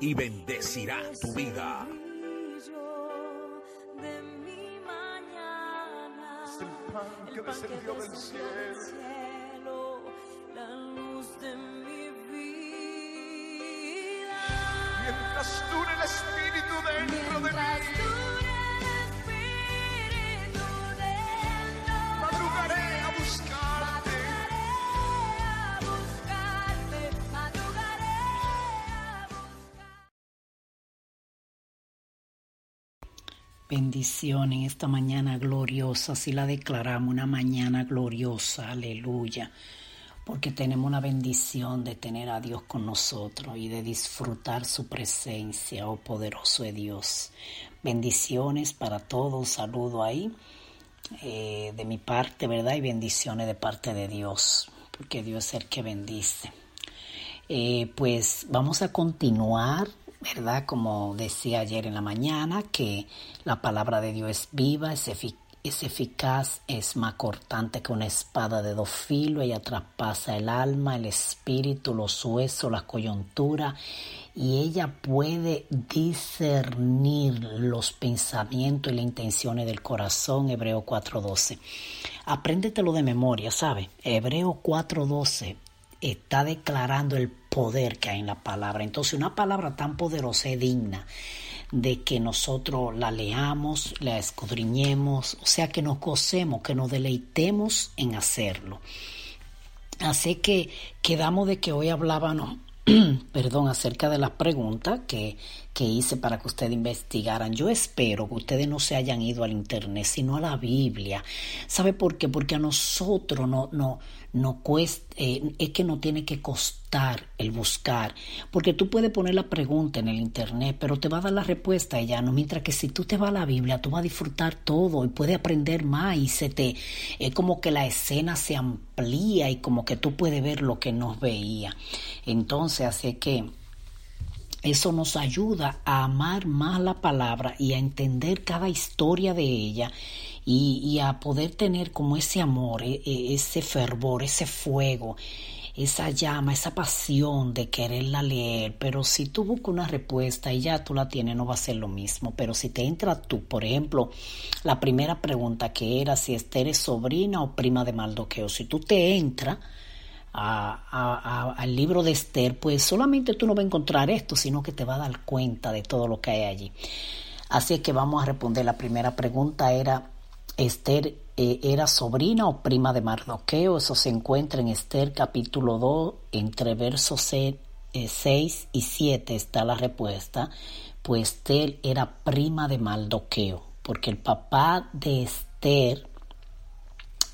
y bendecirá tu vida. de mi mañana, Es el pan que el pan que descendió del cielo. la luz de mi vida. Mientras dure el Espíritu dentro de mí, Bendición en esta mañana gloriosa, si la declaramos una mañana gloriosa, aleluya, porque tenemos una bendición de tener a Dios con nosotros y de disfrutar su presencia, oh poderoso de Dios. Bendiciones para todos, saludo ahí eh, de mi parte, ¿verdad? Y bendiciones de parte de Dios, porque Dios es el que bendice. Eh, pues vamos a continuar, ¿verdad? Como decía ayer en la mañana, que la palabra de Dios es viva, es, efi- es eficaz, es más cortante que una espada de dos filos, ella traspasa el alma, el espíritu, los huesos, la coyuntura, y ella puede discernir los pensamientos y las intenciones del corazón, Hebreo 4.12. Apréndetelo de memoria, ¿sabe? Hebreo 4.12 está declarando el poder que hay en la palabra. Entonces, una palabra tan poderosa es digna de que nosotros la leamos, la escudriñemos, o sea, que nos gocemos, que nos deleitemos en hacerlo. Así que quedamos de que hoy hablábamos, perdón, acerca de las preguntas que, que hice para que ustedes investigaran. Yo espero que ustedes no se hayan ido al internet, sino a la Biblia. ¿Sabe por qué? Porque a nosotros no, no, no cuesta, eh, es que no tiene que costar el buscar. Porque tú puedes poner la pregunta en el internet, pero te va a dar la respuesta ella, no. Mientras que si tú te vas a la Biblia, tú vas a disfrutar todo y puedes aprender más y se te, es como que la escena se amplía y como que tú puedes ver lo que no veía. Entonces, así que eso nos ayuda a amar más la palabra y a entender cada historia de ella y, y a poder tener como ese amor, e- e- ese fervor, ese fuego, esa llama, esa pasión de quererla leer. Pero si tú buscas una respuesta y ya tú la tienes, no va a ser lo mismo. Pero si te entra tú, por ejemplo, la primera pregunta que era si Esther es sobrina o prima de Maldoqueo, si tú te entras al libro de Esther, pues solamente tú no vas a encontrar esto, sino que te vas a dar cuenta de todo lo que hay allí. Así es que vamos a responder. La primera pregunta era, ¿Esther eh, era sobrina o prima de Mardoqueo? Eso se encuentra en Esther capítulo 2, entre versos 6 y 7 está la respuesta. Pues Esther era prima de Mardoqueo, porque el papá de Esther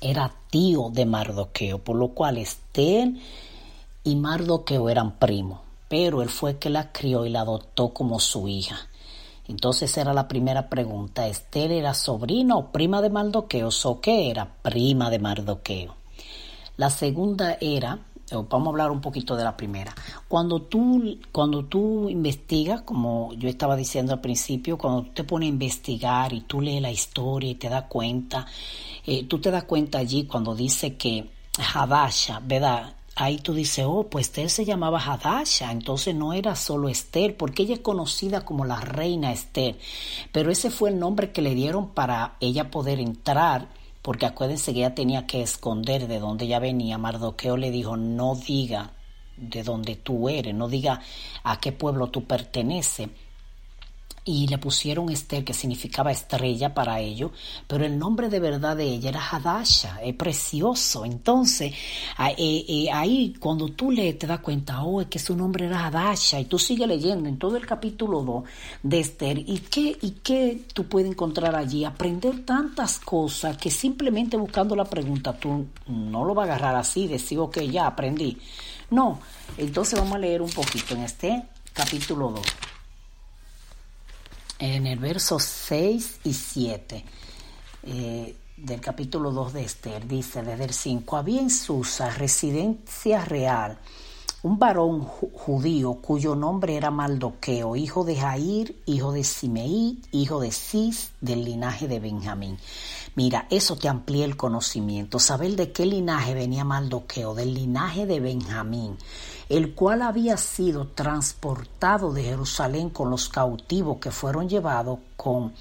era tío de Mardoqueo, por lo cual Esther y Mardoqueo eran primos, pero él fue que la crió y la adoptó como su hija. Entonces era la primera pregunta, ¿Esther era sobrina o prima de Mardoqueo? ¿O qué era? Prima de Mardoqueo. La segunda era, vamos a hablar un poquito de la primera. Cuando tú, cuando tú investigas, como yo estaba diciendo al principio, cuando tú te pones a investigar y tú lees la historia y te das cuenta, eh, tú te das cuenta allí cuando dice que Hadasha, ¿verdad? ahí tú dices, oh, pues Esther se llamaba Hadasha, entonces no era solo Esther, porque ella es conocida como la reina Esther, pero ese fue el nombre que le dieron para ella poder entrar, porque acuérdense que ella tenía que esconder de dónde ella venía. Mardoqueo le dijo, no diga de dónde tú eres, no diga a qué pueblo tú perteneces y le pusieron Esther, que significaba estrella para ello, pero el nombre de verdad de ella era Hadasha, es precioso. Entonces, eh, eh, ahí cuando tú lees te das cuenta, oh, es que su nombre era Hadasha, y tú sigues leyendo en todo el capítulo 2 de Esther, ¿y qué, y qué tú puedes encontrar allí? Aprender tantas cosas que simplemente buscando la pregunta, tú no lo vas a agarrar así, decir, ok, ya aprendí. No, entonces vamos a leer un poquito en este capítulo 2 en el verso 6 y 7 eh, del capítulo 2 de Esther, dice desde el 5, había en Susa residencia real un varón judío cuyo nombre era Maldoqueo, hijo de Jair, hijo de Simeí, hijo de Cis, del linaje de Benjamín. Mira, eso te amplía el conocimiento, saber de qué linaje venía Maldoqueo, del linaje de Benjamín el cual había sido transportado de Jerusalén con los cautivos que fueron llevados con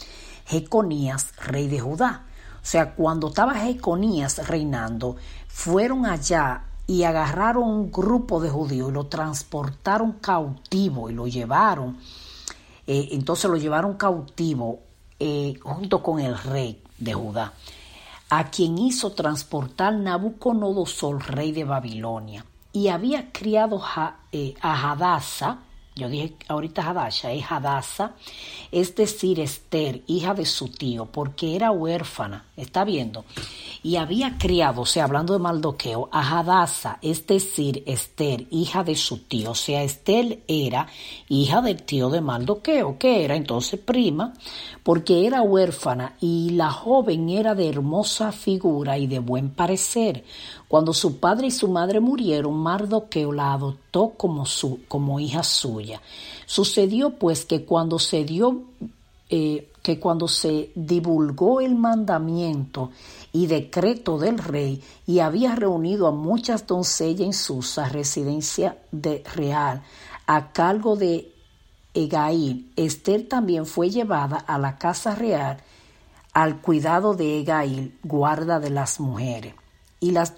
Jeconías, rey de Judá. O sea, cuando estaba Jeconías reinando, fueron allá y agarraron un grupo de judíos y lo transportaron cautivo y lo llevaron. Eh, entonces lo llevaron cautivo eh, junto con el rey de Judá, a quien hizo transportar Nabucodonosor, rey de Babilonia. Y había criado eh, a Hadasa, yo dije ahorita Hadasha, es Hadasa, es decir, Esther, hija de su tío, porque era huérfana, está viendo, y había criado, o sea, hablando de Maldoqueo, a Hadasa, es decir, Esther, hija de su tío, o sea, Esther era hija del tío de Maldoqueo, que era entonces prima, porque era huérfana y la joven era de hermosa figura y de buen parecer, cuando su padre y su madre murieron, Mardoqueo la adoptó como, su, como hija suya. Sucedió pues que cuando se dio, eh, que cuando se divulgó el mandamiento y decreto del rey y había reunido a muchas doncellas en Susa, residencia de real, a cargo de Egail, Esther también fue llevada a la casa real al cuidado de Egail, guarda de las mujeres. Y, las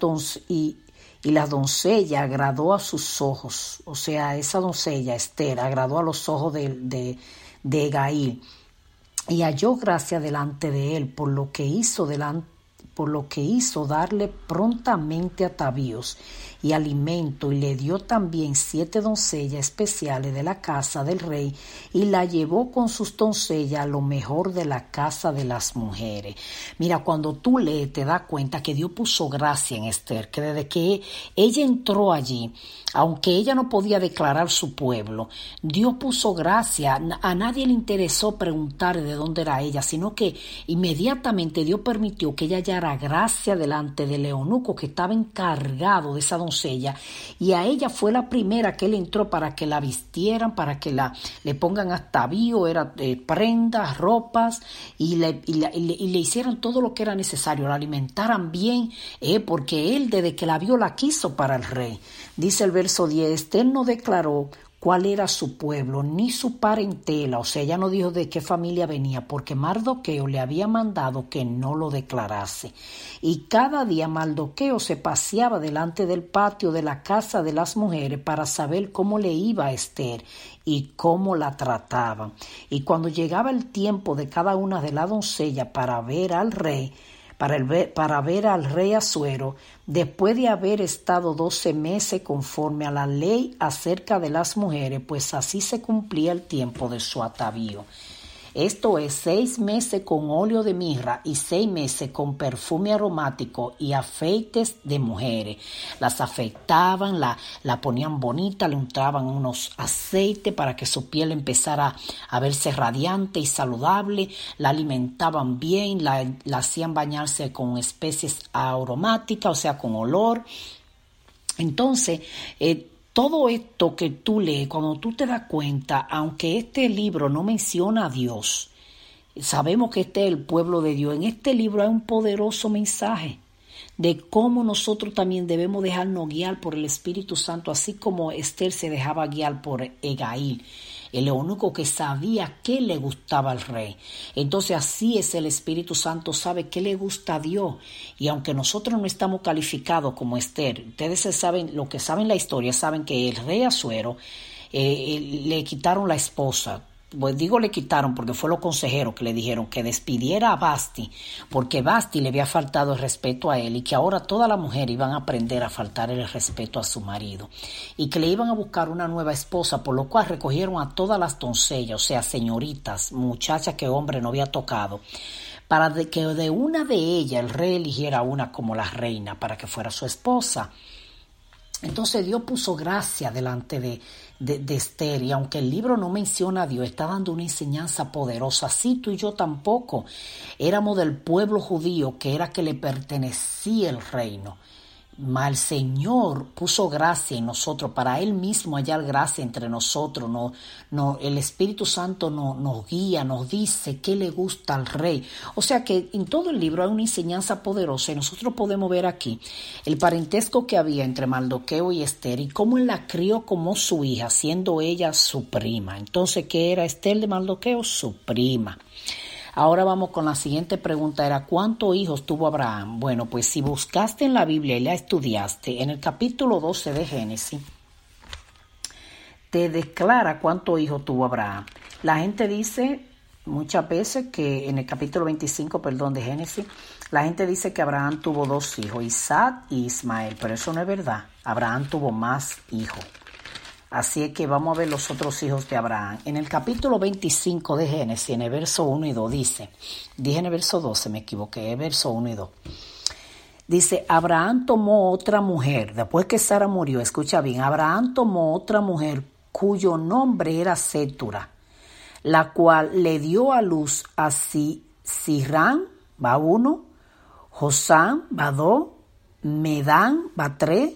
y, y la doncella agradó a sus ojos, o sea, esa doncella, Esther, agradó a los ojos de, de, de y halló gracia delante de él por lo que hizo delante por lo que hizo darle prontamente atavíos y alimento, y le dio también siete doncellas especiales de la casa del rey, y la llevó con sus doncellas a lo mejor de la casa de las mujeres. Mira, cuando tú lees te das cuenta que Dios puso gracia en Esther, que desde que ella entró allí, aunque ella no podía declarar su pueblo, Dios puso gracia, a nadie le interesó preguntar de dónde era ella, sino que inmediatamente Dios permitió que ella gracia delante del eunuco que estaba encargado de esa doncella y a ella fue la primera que él entró para que la vistieran, para que la le pongan hasta bio, era eh, prendas, ropas y le, y, le, hicieran todo lo que era necesario, la alimentaran bien, eh, porque él desde que la vio la quiso para el rey. Dice el verso 10, él no declaró cuál era su pueblo, ni su parentela, o sea, ella no dijo de qué familia venía, porque Mardoqueo le había mandado que no lo declarase. Y cada día Mardoqueo se paseaba delante del patio de la casa de las mujeres para saber cómo le iba a Esther y cómo la trataban. Y cuando llegaba el tiempo de cada una de las doncellas para ver al rey, para, ver al rey Asuero, después de haber estado doce meses conforme a la ley acerca de las mujeres, pues así se cumplía el tiempo de su atavío. Esto es seis meses con óleo de mirra y seis meses con perfume aromático y afeites de mujeres. Las afeitaban, la, la ponían bonita, le untaban unos aceites para que su piel empezara a verse radiante y saludable, la alimentaban bien, la, hacían bañarse con especies aromáticas, o sea, con olor. Entonces, eh, todo esto que tú lees, cuando tú te das cuenta, aunque este libro no menciona a Dios, sabemos que este es el pueblo de Dios, en este libro hay un poderoso mensaje de cómo nosotros también debemos dejarnos guiar por el Espíritu Santo, así como Esther se dejaba guiar por Egail el único que sabía qué le gustaba al rey. Entonces así es el Espíritu Santo, sabe qué le gusta a Dios. Y aunque nosotros no estamos calificados como Esther, ustedes saben, lo que saben la historia, saben que el rey Azuero eh, le quitaron la esposa, pues digo le quitaron porque fue los consejeros que le dijeron que despidiera a Basti porque Basti le había faltado el respeto a él y que ahora toda la mujer iban a aprender a faltar el respeto a su marido y que le iban a buscar una nueva esposa por lo cual recogieron a todas las doncellas, o sea, señoritas, muchachas que hombre no había tocado para que de una de ellas el rey eligiera una como la reina para que fuera su esposa. Entonces Dios puso gracia delante de, de, Esther y aunque el libro no menciona a Dios, está dando una enseñanza poderosa. Sí, tú y yo tampoco éramos del pueblo judío que era que le pertenecía el reino. Mas el Señor puso gracia en nosotros, para Él mismo hallar gracia entre nosotros. No, no, el Espíritu Santo no, nos guía, nos dice qué le gusta al Rey. O sea que en todo el libro hay una enseñanza poderosa y nosotros podemos ver aquí el parentesco que había entre Maldoqueo y Esther y cómo él la crió como su hija, siendo ella su prima. Entonces, ¿qué era Esther de Maldoqueo? Su prima. Ahora vamos con la siguiente pregunta, era ¿cuántos hijos tuvo Abraham? Bueno, pues si buscaste en la Biblia y la estudiaste, en el capítulo 12 de Génesis, te declara cuántos hijos tuvo Abraham. La gente dice muchas veces que en el capítulo 25, perdón, de Génesis, la gente dice que Abraham tuvo dos hijos, Isaac y Ismael, pero eso no es verdad. Abraham tuvo más hijos. Así es que vamos a ver los otros hijos de Abraham. En el capítulo 25 de Génesis, en el verso 1 y 2, dice, dije en el verso 12, me equivoqué, el verso 1 y 2. Dice, Abraham tomó otra mujer, después que Sara murió, escucha bien, Abraham tomó otra mujer cuyo nombre era Setura, la cual le dio a luz a Sirán, va uno, Josán, va dos, Medán, va tres,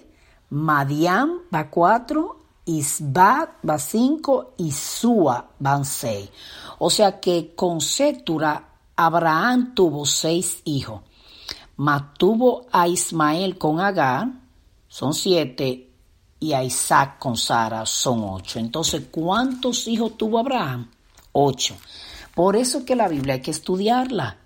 Madián, va cuatro, Isbat va cinco y Sua van seis. O sea que con Setura Abraham tuvo seis hijos. Mas tuvo a Ismael con Agar, son siete, y a Isaac con Sara son ocho. Entonces, ¿cuántos hijos tuvo Abraham? Ocho. Por eso que la Biblia hay que estudiarla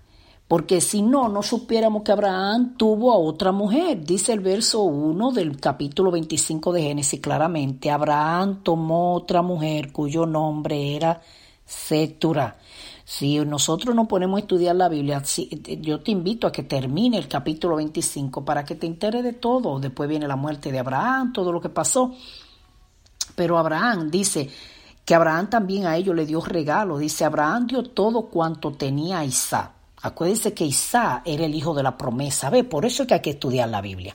porque si no, no supiéramos que Abraham tuvo a otra mujer. Dice el verso 1 del capítulo 25 de Génesis claramente, Abraham tomó otra mujer cuyo nombre era Setura. Si nosotros nos ponemos a estudiar la Biblia, yo te invito a que termine el capítulo 25 para que te enteres de todo. Después viene la muerte de Abraham, todo lo que pasó. Pero Abraham dice que Abraham también a ellos le dio regalo. Dice, Abraham dio todo cuanto tenía Isaac. Acuérdense que Isaac era el hijo de la promesa. Ve, por eso es que hay que estudiar la Biblia.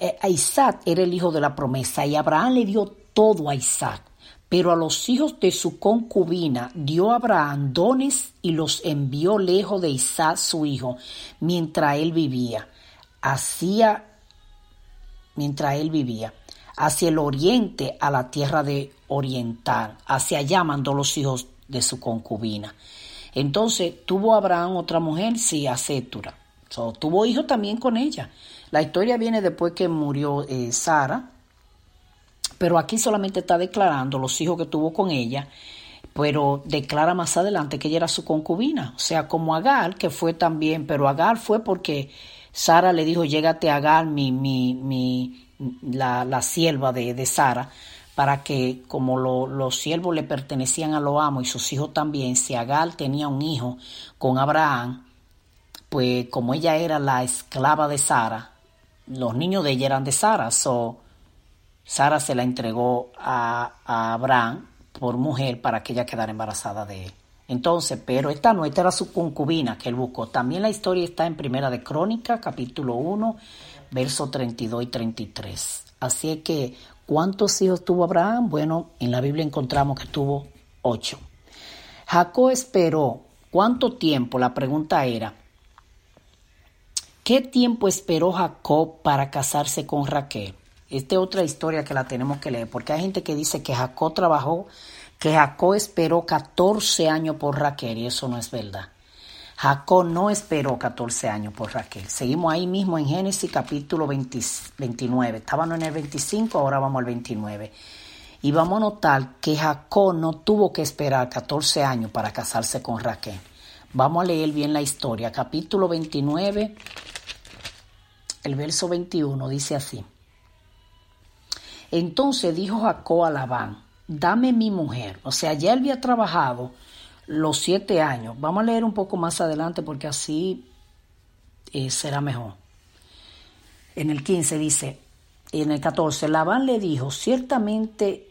Eh, Isaac era el hijo de la promesa y Abraham le dio todo a Isaac. Pero a los hijos de su concubina dio Abraham dones y los envió lejos de Isaac su hijo, mientras él vivía. Hacía, mientras él vivía, hacia el oriente a la tierra de oriental. Hacia allá mandó los hijos de su concubina. Entonces, ¿tuvo Abraham otra mujer? Sí, a Sétura. tuvo hijo también con ella. La historia viene después que murió eh, Sara, pero aquí solamente está declarando los hijos que tuvo con ella, pero declara más adelante que ella era su concubina, o sea, como Agar, que fue también, pero Agar fue porque Sara le dijo, llégate a Agar, mi, mi, mi, la, la sierva de, de Sara, para que como los siervos le pertenecían a los amos y sus hijos también, si Agar tenía un hijo con Abraham, pues como ella era la esclava de Sara, los niños de ella eran de Sara, so Sara se la entregó a, a Abraham por mujer para que ella quedara embarazada de él. Entonces, pero esta no, esta era su concubina que él buscó. También la historia está en Primera de Crónica, capítulo 1, versos 32 y 33. Así es que ¿Cuántos hijos tuvo Abraham? Bueno, en la Biblia encontramos que tuvo ocho. Jacob esperó. ¿Cuánto tiempo? La pregunta era, ¿qué tiempo esperó Jacob para casarse con Raquel? Esta es otra historia que la tenemos que leer, porque hay gente que dice que Jacob trabajó, que Jacob esperó 14 años por Raquel, y eso no es verdad. Jacob no esperó 14 años por Raquel. Seguimos ahí mismo en Génesis capítulo 20 29. Estábamos en el 25, ahora vamos al 29. Y vamos a notar que Jacob no tuvo que esperar 14 años para casarse con Raquel. Vamos a leer bien la historia. Capítulo 29, el verso 21 dice así. Entonces dijo Jacob a Labán, dame mi mujer. O sea, ya él había trabajado los siete años. Vamos a leer un poco más adelante porque así eh, será mejor. En el 15 dice, en el 14, Labán le dijo, ciertamente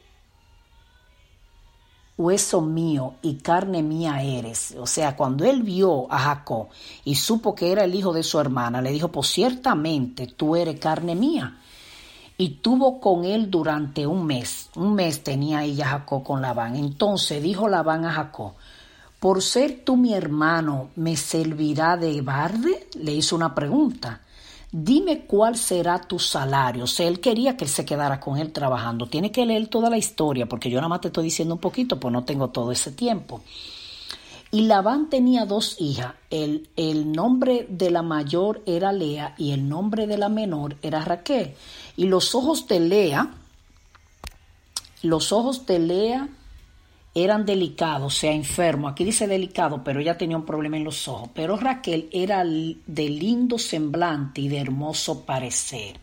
hueso mío y carne mía eres. O sea, cuando él vio a Jacob y supo que era el hijo de su hermana, le dijo, pues ciertamente tú eres carne mía. Y tuvo con él durante un mes. Un mes tenía ella Jacob con Labán. Entonces dijo Labán a Jacob, por ser tú mi hermano, ¿me servirá de barde? Le hizo una pregunta dime cuál será tu salario. O sea, él quería que él se quedara con él trabajando. Tiene que leer toda la historia, porque yo nada más te estoy diciendo un poquito, pues no tengo todo ese tiempo. Y Labán tenía dos hijas. El, el nombre de la mayor era Lea y el nombre de la menor era Raquel. Y los ojos de Lea, los ojos de Lea eran delicados, o sea, enfermo. Aquí dice delicado, pero ella tenía un problema en los ojos. Pero Raquel era de lindo semblante y de hermoso parecer.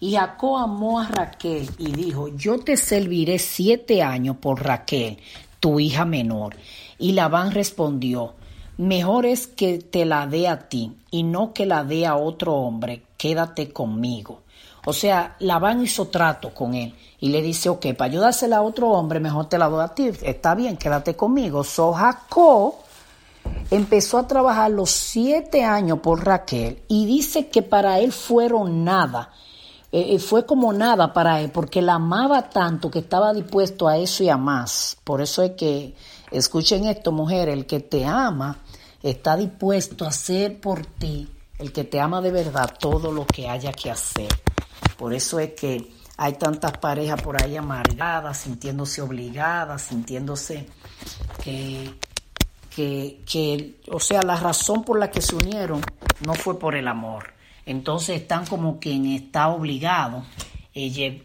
Y Jacob amó a Raquel y dijo, yo te serviré siete años por Raquel, tu hija menor. Y Labán respondió, mejor es que te la dé a ti y no que la dé a otro hombre, quédate conmigo. O sea, Labán hizo trato con él y le dice, ok, para ayudársela a otro hombre, mejor te la doy a ti. Está bien, quédate conmigo. So Jacob empezó a trabajar los siete años por Raquel y dice que para él fueron nada. Eh, eh, fue como nada para él porque la amaba tanto que estaba dispuesto a eso y a más. Por eso es que, escuchen esto, mujer, el que te ama está dispuesto a hacer por ti, el que te ama de verdad, todo lo que haya que hacer. Por eso es que hay tantas parejas por ahí amargadas, sintiéndose obligadas, sintiéndose que, que, o sea, la razón por la que se unieron no fue por el amor. Entonces están como quien está obligado,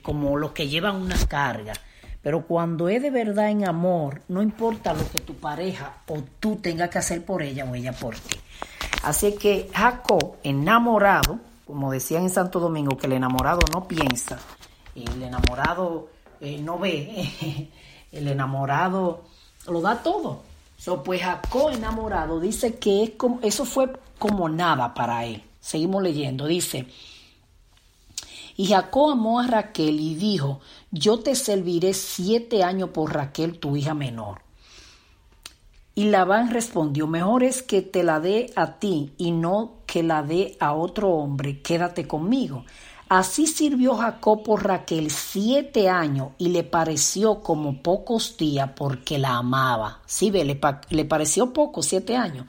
como los que llevan una carga. Pero cuando es de verdad en amor, no importa lo que tu pareja o tú tengas que hacer por ella o ella por ti. Así que Jacob, enamorado, como decían en Santo Domingo, que el enamorado no piensa, el enamorado eh, no ve, el enamorado lo da todo. So, pues Jacob enamorado dice que es como, eso fue como nada para él. Seguimos leyendo, dice, y Jacob amó a Raquel y dijo, yo te serviré siete años por Raquel, tu hija menor. Y Labán respondió, mejor es que te la dé a ti y no que la dé a otro hombre, quédate conmigo. Así sirvió Jacob por Raquel siete años y le pareció como pocos días porque la amaba. Sí, ve, le, le pareció poco, siete años.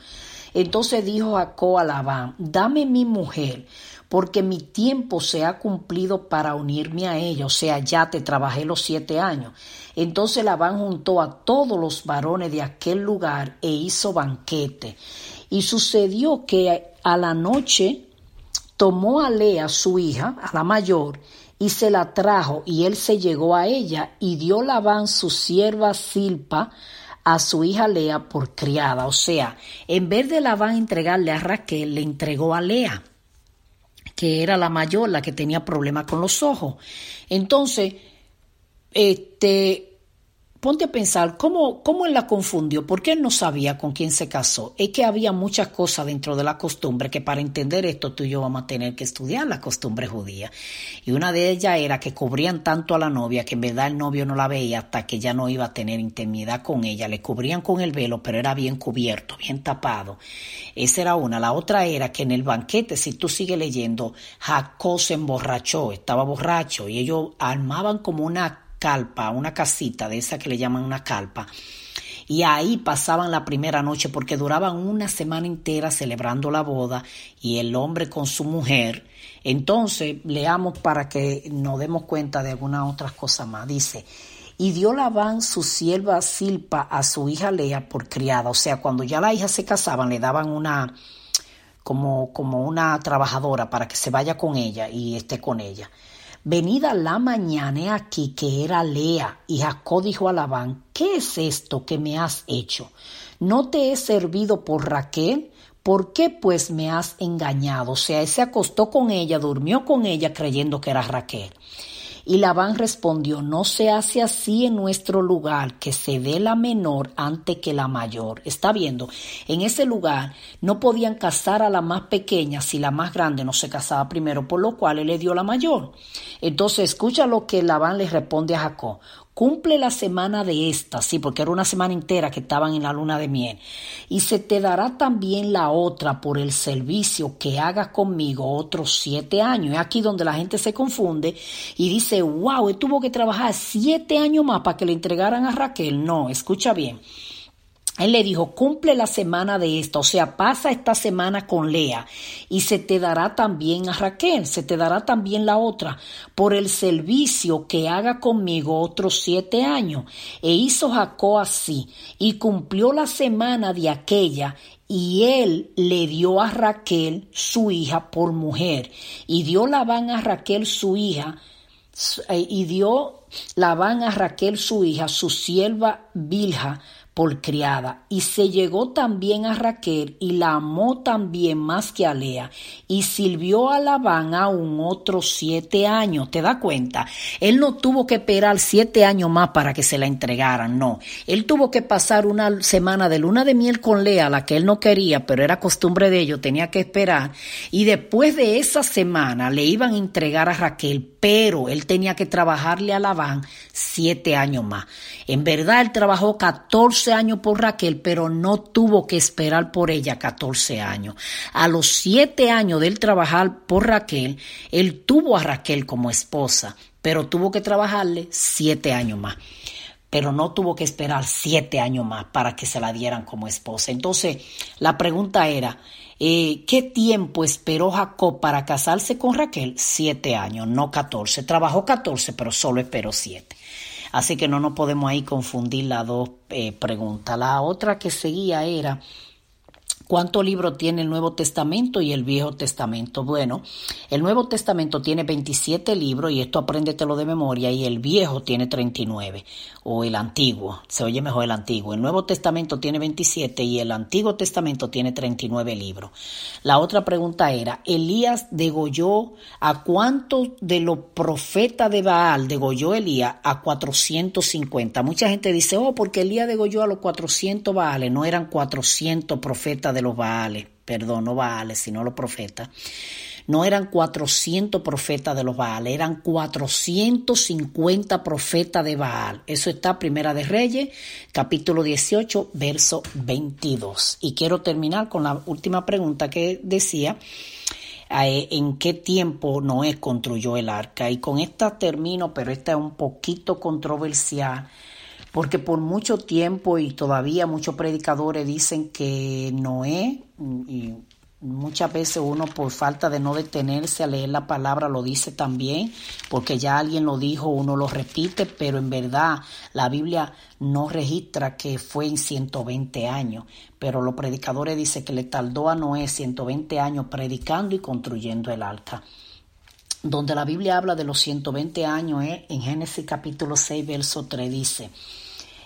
Entonces dijo Jacob a Labán, dame mi mujer, porque mi tiempo se ha cumplido para unirme a ella, o sea, ya te trabajé los siete años. Entonces Labán juntó a todos los varones de aquel lugar e hizo banquete. Y sucedió que a la noche tomó a Lea, su hija, a la mayor, y se la trajo, y él se llegó a ella, y dio Labán su sierva Silpa a su hija Lea por criada. O sea, en vez de Labán entregarle a Raquel, le entregó a Lea, que era la mayor, la que tenía problemas con los ojos. Entonces, este, Ponte a pensar cómo, cómo él la confundió, por qué él no sabía con quién se casó. Es que había muchas cosas dentro de la costumbre que para entender esto tú y yo vamos a tener que estudiar la costumbre judía. Y una de ellas era que cubrían tanto a la novia que en verdad el novio no la veía hasta que ya no iba a tener intimidad con ella. Le cubrían con el velo, pero era bien cubierto, bien tapado. Esa era una. La otra era que en el banquete, si tú sigues leyendo, Jacob se emborrachó, estaba borracho y ellos armaban como una calpa, una casita de esa que le llaman una calpa. Y ahí pasaban la primera noche porque duraban una semana entera celebrando la boda y el hombre con su mujer. Entonces, leamos para que nos demos cuenta de algunas otras cosas más. Dice, Y dio Labán su sierva Silpa a su hija Lea por criada. O sea, cuando ya la hija se casaban, le daban una, como, como una trabajadora para que se vaya con ella y esté con ella. Venida la mañana aquí que era Lea, y Jacob dijo a Labán, ¿qué es esto que me has hecho? ¿No te he servido por Raquel? ¿Por qué pues me has engañado? O sea, se acostó con ella, durmió con ella creyendo que era Raquel. Y Labán respondió, no se hace así en nuestro lugar, que se dé la menor antes que la mayor. Está viendo, en ese lugar no podían casar a la más pequeña si la más grande no se casaba primero, por lo cual él le dio la mayor. Entonces escucha lo que Labán le responde a Jacob cumple la semana de esta, sí, porque era una semana entera que estaban en la luna de miel, y se te dará también la otra por el servicio que hagas conmigo otros siete años. Es aquí donde la gente se confunde y dice, wow, él tuvo que trabajar siete años más para que le entregaran a Raquel. No, escucha bien. Él le dijo, cumple la semana de esta, o sea, pasa esta semana con Lea y se te dará también a Raquel, se te dará también la otra, por el servicio que haga conmigo otros siete años. E hizo Jacob así y cumplió la semana de aquella y él le dio a Raquel su hija por mujer y dio Labán a Raquel su hija eh, y dio Labán a Raquel su hija, su sierva Bilja, por criada, y se llegó también a Raquel y la amó también más que a Lea, y sirvió a Labán aún otros siete años. ¿Te das cuenta? Él no tuvo que esperar siete años más para que se la entregaran, no. Él tuvo que pasar una semana de luna de miel con Lea, la que él no quería, pero era costumbre de ellos, tenía que esperar, y después de esa semana le iban a entregar a Raquel, pero él tenía que trabajarle a Labán siete años más. En verdad, él trabajó 14 años por Raquel, pero no tuvo que esperar por ella 14 años. A los siete años de él trabajar por Raquel, él tuvo a Raquel como esposa, pero tuvo que trabajarle siete años más pero no tuvo que esperar siete años más para que se la dieran como esposa. Entonces, la pregunta era, eh, ¿qué tiempo esperó Jacob para casarse con Raquel? Siete años, no catorce. Trabajó catorce, pero solo esperó siete. Así que no nos podemos ahí confundir las dos eh, preguntas. La otra que seguía era ¿Cuántos libros tiene el Nuevo Testamento y el Viejo Testamento? Bueno, el Nuevo Testamento tiene 27 libros y esto apréndetelo de memoria y el Viejo tiene 39 o el Antiguo, se oye mejor el Antiguo. El Nuevo Testamento tiene 27 y el Antiguo Testamento tiene 39 libros. La otra pregunta era, Elías degolló a cuántos de los profetas de Baal degolló Elías a 450. Mucha gente dice, oh, porque Elías degolló a los 400 Baales, no eran 400 profetas de los Baales, perdón, no Baales, sino los profetas, no eran 400 profetas de los Baales, eran 450 profetas de Baal. Eso está Primera de Reyes, capítulo 18, verso 22. Y quiero terminar con la última pregunta que decía, eh, en qué tiempo Noé construyó el arca. Y con esta termino, pero esta es un poquito controversial porque por mucho tiempo y todavía muchos predicadores dicen que Noé, y muchas veces uno por falta de no detenerse a leer la palabra lo dice también, porque ya alguien lo dijo, uno lo repite, pero en verdad la Biblia no registra que fue en 120 años, pero los predicadores dicen que le tardó a Noé 120 años predicando y construyendo el arca donde la Biblia habla de los 120 años, ¿eh? en Génesis capítulo 6, verso 3 dice,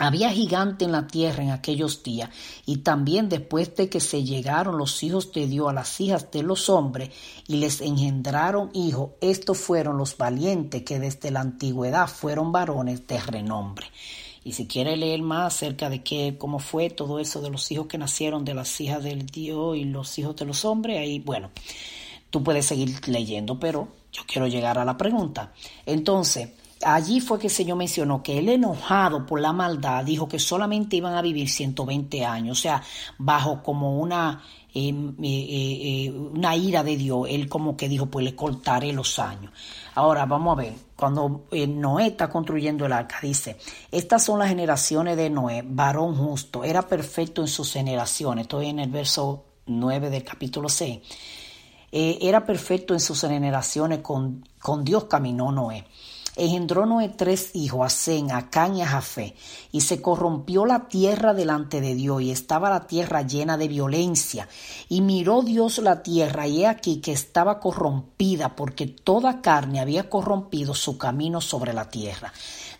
Había gigante en la tierra en aquellos días, y también después de que se llegaron los hijos de Dios a las hijas de los hombres y les engendraron hijos, estos fueron los valientes que desde la antigüedad fueron varones de renombre. Y si quiere leer más acerca de qué, cómo fue todo eso de los hijos que nacieron de las hijas del Dios y los hijos de los hombres, ahí, bueno, tú puedes seguir leyendo, pero yo quiero llegar a la pregunta. Entonces, allí fue que el Señor mencionó que él enojado por la maldad dijo que solamente iban a vivir 120 años, o sea, bajo como una, eh, eh, eh, una ira de Dios, él como que dijo, pues le cortaré los años. Ahora vamos a ver, cuando Noé está construyendo el arca, dice, estas son las generaciones de Noé, varón justo, era perfecto en sus generaciones, estoy en el verso 9 del capítulo 6. era perfecto en sus generaciones, con, con Dios caminó Noé engendró Noé tres hijos, a Zen, a Can y a y se corrompió la tierra delante de Dios, y estaba la tierra llena de violencia. Y miró Dios la tierra, y he aquí que estaba corrompida, porque toda carne había corrompido su camino sobre la tierra.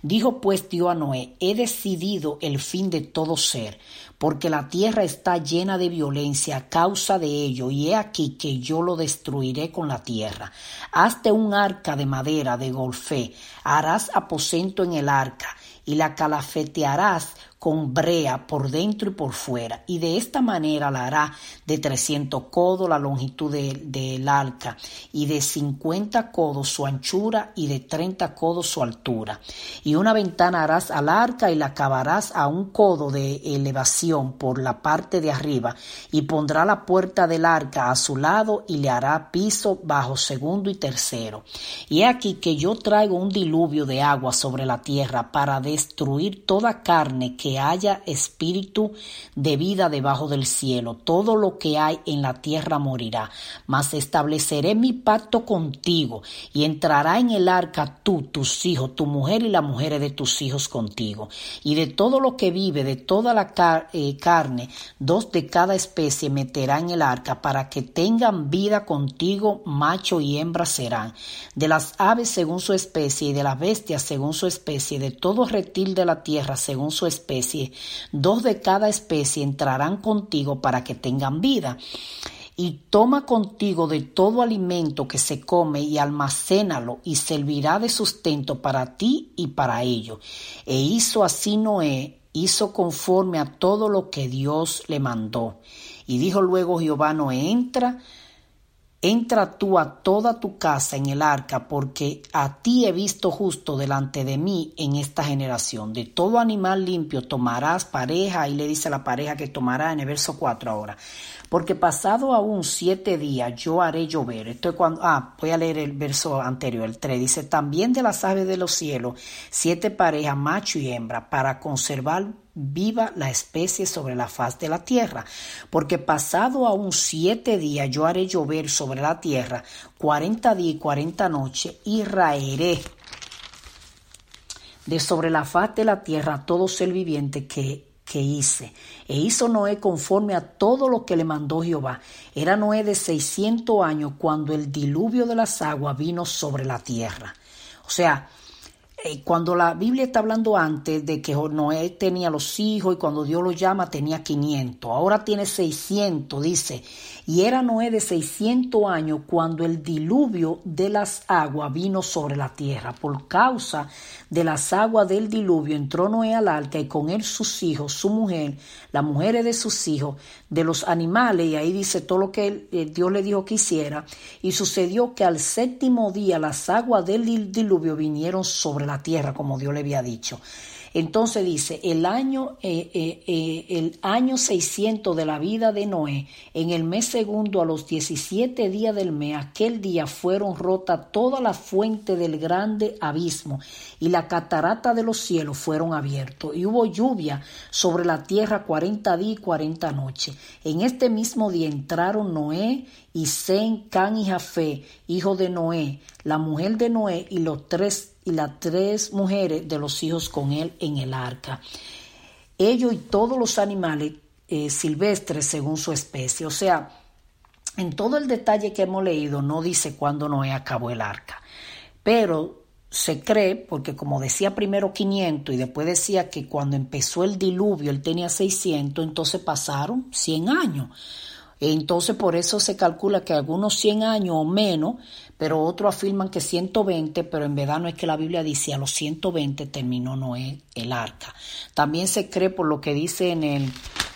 Dijo pues Dios a Noé, he decidido el fin de todo ser, porque la tierra está llena de violencia a causa de ello, y he aquí que yo lo destruiré con la tierra. Hazte un arca de madera de golfé, harás aposento en el arca, y la calafetearás con brea por dentro y por fuera, y de esta manera la hará de 300 codos la longitud del arca, y de 50 codos su anchura, y de 30 codos su altura. Y una ventana harás al arca y la acabarás a un codo de elevación por la parte de arriba, y pondrá la puerta del arca a su lado, y le hará piso bajo segundo y tercero. Y he aquí que yo traigo un diluvio de agua sobre la tierra para destruir toda carne que haya espíritu de vida debajo del cielo. Todo lo que hay en la tierra morirá. Mas estableceré mi pacto contigo y entrará en el arca tú, tus hijos, tu mujer y las mujeres de tus hijos contigo. Y de todo lo que vive, de toda la eh, carne, dos de cada especie meterá en el arca para que tengan vida contigo, macho y hembra serán. De las aves según su especie y de las bestias según su especie, de todo reptil de la tierra según su especie, dos de cada especie entrarán contigo para que tengan vida. Y toma contigo de todo alimento que se come y almacénalo y servirá de sustento para ti y para ellos. E hizo así Noé, hizo conforme a todo lo que Dios le mandó. Y dijo luego Jehová, Noé, entra, Entra tú a toda tu casa en el arca, porque a ti he visto justo delante de mí en esta generación. De todo animal limpio tomarás pareja, y le dice la pareja que tomará en el verso 4 ahora. Porque pasado aún siete días yo haré llover. Esto es cuando, ah, voy a leer el verso anterior, el 3. Dice, también de las aves de los cielos, siete parejas, macho y hembra, para conservar viva la especie sobre la faz de la tierra, porque pasado aún siete días yo haré llover sobre la tierra cuarenta días y cuarenta noches y raeré de sobre la faz de la tierra todo ser viviente que, que hice. E hizo Noé conforme a todo lo que le mandó Jehová. Era Noé de seiscientos años cuando el diluvio de las aguas vino sobre la tierra. O sea, cuando la Biblia está hablando antes de que Noé tenía los hijos y cuando Dios lo llama tenía 500, ahora tiene 600, dice, y era Noé de 600 años cuando el diluvio de las aguas vino sobre la tierra. Por causa de las aguas del diluvio entró Noé al arca y con él sus hijos, su mujer, las mujeres de sus hijos, de los animales, y ahí dice todo lo que eh, Dios le dijo que hiciera. Y sucedió que al séptimo día las aguas del diluvio vinieron sobre la tierra, como Dios le había dicho. Entonces dice, el año, eh, eh, eh, el año 600 de la vida de Noé, en el mes segundo a los 17 días del mes, aquel día fueron rotas todas las fuentes del grande abismo y la catarata de los cielos fueron abiertos y hubo lluvia sobre la tierra 40 días y 40 noches. En este mismo día entraron Noé y Sen, Can y Jafé, hijo de Noé, la mujer de Noé y los tres y las tres mujeres de los hijos con él en el arca. Ellos y todos los animales eh, silvestres según su especie. O sea, en todo el detalle que hemos leído no dice cuándo Noé acabó el arca. Pero se cree, porque como decía primero 500 y después decía que cuando empezó el diluvio él tenía 600, entonces pasaron 100 años. Entonces por eso se calcula que algunos 100 años o menos, pero otros afirman que 120, pero en verdad no es que la Biblia dice a los 120 terminó Noé el arca. También se cree por lo que dice en el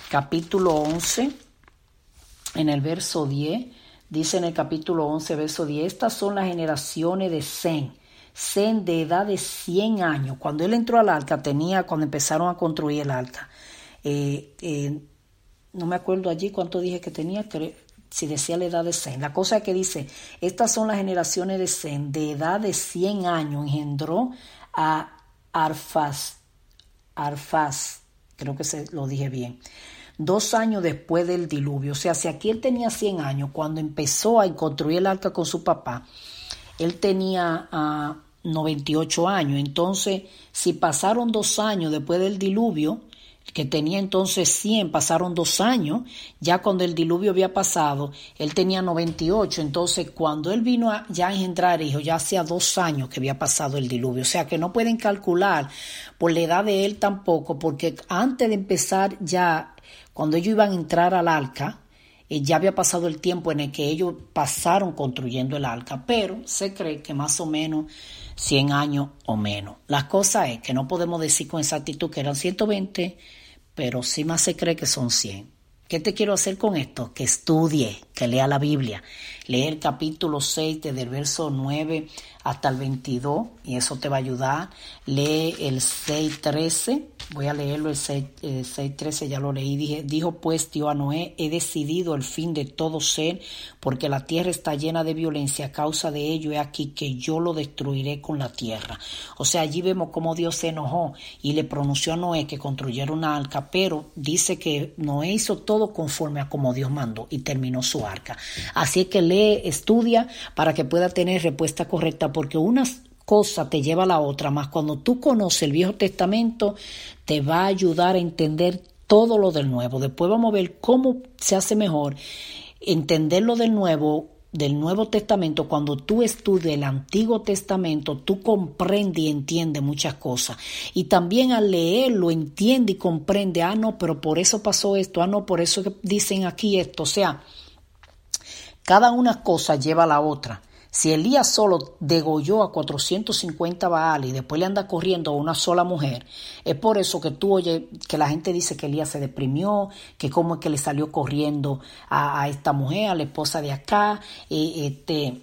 capítulo 11, en el verso 10, dice en el capítulo 11, verso 10, estas son las generaciones de Zen. Zen de edad de 100 años. Cuando él entró al arca, tenía, cuando empezaron a construir el arca, eh, eh, no me acuerdo allí cuánto dije que tenía, si decía la edad de Zen. La cosa es que dice, estas son las generaciones de Zen, de edad de 100 años, engendró a Arfaz, Arfaz, creo que se lo dije bien, dos años después del diluvio. O sea, si aquí él tenía 100 años, cuando empezó a construir el arca con su papá, él tenía 98 ah, años. Entonces, si pasaron dos años después del diluvio, que tenía entonces 100, pasaron dos años, ya cuando el diluvio había pasado, él tenía 98, entonces cuando él vino a, ya a engendrar hijos, ya hacía dos años que había pasado el diluvio, o sea que no pueden calcular por la edad de él tampoco, porque antes de empezar ya, cuando ellos iban a entrar al arca, eh, ya había pasado el tiempo en el que ellos pasaron construyendo el arca, pero se cree que más o menos 100 años o menos. La cosa es que no podemos decir con exactitud que eran 120, pero sí más se cree que son 100. ¿Qué te quiero hacer con esto? Que estudie, que lea la Biblia. Lee el capítulo 6 desde el verso 9 hasta el 22 y eso te va a ayudar. Lee el 6.13, voy a leerlo el 6.13, ya lo leí. Dije, dijo pues tío a Noé, he decidido el fin de todo ser porque la tierra está llena de violencia. A causa de ello he aquí que yo lo destruiré con la tierra. O sea, allí vemos cómo Dios se enojó y le pronunció a Noé que construyera una arca, pero dice que Noé hizo todo conforme a como Dios mandó y terminó su arca. Así que lee, estudia para que pueda tener respuesta correcta porque una cosa te lleva a la otra, más cuando tú conoces el Viejo Testamento, te va a ayudar a entender todo lo del Nuevo. Después vamos a ver cómo se hace mejor entender lo del Nuevo del Nuevo Testamento, cuando tú estudias el Antiguo Testamento, tú comprendes y entiendes muchas cosas. Y también al leerlo, entiende y comprende, ah, no, pero por eso pasó esto, ah, no, por eso dicen aquí esto. O sea, cada una cosa lleva a la otra. Si Elías solo degolló a 450 Baales y después le anda corriendo a una sola mujer, es por eso que tú oyes que la gente dice que Elías se deprimió, que cómo es que le salió corriendo a, esta mujer, a la esposa de acá, este,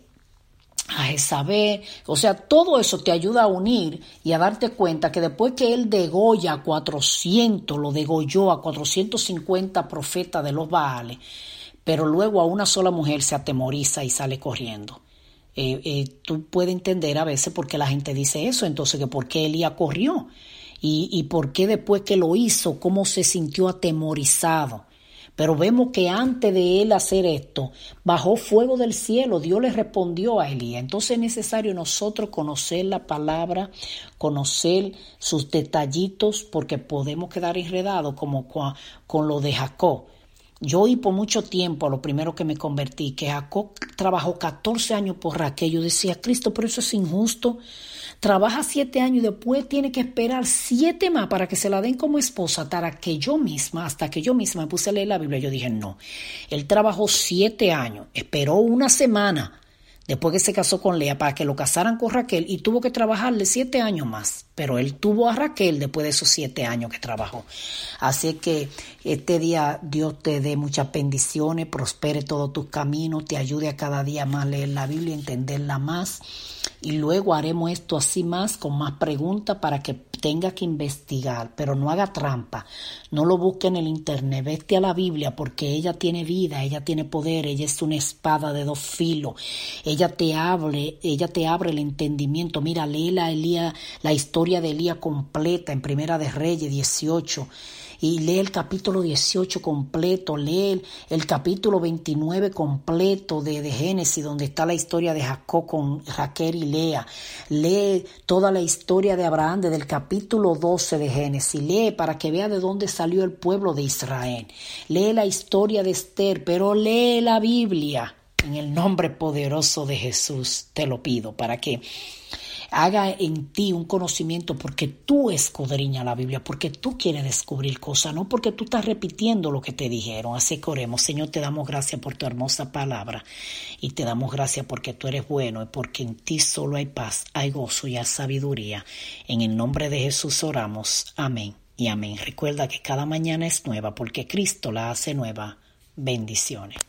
a Jezabel. O sea, todo eso te ayuda a unir y a darte cuenta que después que él degolla a 400, lo degolló a 450 profetas de los Baales, pero luego a una sola mujer se atemoriza y sale corriendo. Eh, eh, tú puedes entender a veces por qué la gente dice eso, entonces que por qué Elías corrió y, por qué después que lo hizo, cómo se sintió atemorizado. Pero vemos que antes de él hacer esto, bajó fuego del cielo, Dios le respondió a Elías. Entonces es necesario nosotros conocer la palabra, conocer sus detallitos, porque podemos quedar enredados como con lo de Jacob. Yo oí por mucho tiempo, lo primero que me convertí, que Jacob trabajó 14 años por Raquel. Yo decía, Cristo, pero eso es injusto. Trabaja siete años y después tiene que esperar siete más para que se la den como esposa, hasta que yo misma, hasta que yo misma me puse a leer la Biblia. Yo dije, no. Él trabajó siete años, esperó una semana después que se casó con Lea para que lo casaran con Raquel y tuvo que trabajarle siete años más. Pero él tuvo a Raquel después de esos siete años que trabajó. Así que este día Dios te dé muchas bendiciones, prospere todos tus caminos, te ayude a cada día más leer la Biblia, entenderla más. Y luego haremos esto así más, con más preguntas para que tenga que investigar, pero no haga trampa, no lo busque en el internet, vete a la Biblia porque ella tiene vida, ella tiene poder, ella es una espada de dos filos, ella te abre, ella te abre el entendimiento, mira, lee la, Elía, la historia de Elías completa en Primera de Reyes 18 y lee el capítulo 18 completo, lee el, capítulo 29 completo de, de, Génesis, donde está la historia de Jacob con Raquel y Lea. Lee toda la historia de Abraham desde el capítulo 12 de Génesis. Lee para que vea de dónde salió el pueblo de Israel. Lee la historia de Esther, pero lee la Biblia. En el nombre poderoso de Jesús te lo pido para que haga en ti un conocimiento porque tú escudriñas la Biblia, porque tú quieres descubrir cosas, no porque tú estás repitiendo lo que te dijeron. Así que oremos. Señor, te damos gracias por tu hermosa palabra y te damos gracias porque tú eres bueno y porque en ti solo hay paz, hay gozo y hay sabiduría. En el nombre de Jesús oramos. Amén y amén. Recuerda que cada mañana es nueva porque Cristo la hace nueva. Bendiciones.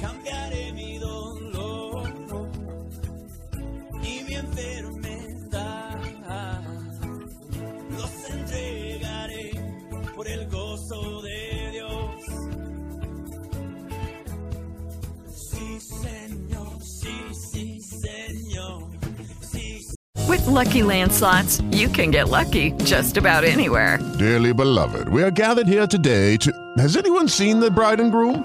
Cambiaré mi dolor y mi enfermedad. Los entregaré por el gozo de Dios. Sí, Señor, sí, sí, Señor. Sí, With Lucky Land slots, you can get lucky just about anywhere. Dearly beloved, we are gathered here today to. Has anyone seen the bride and groom?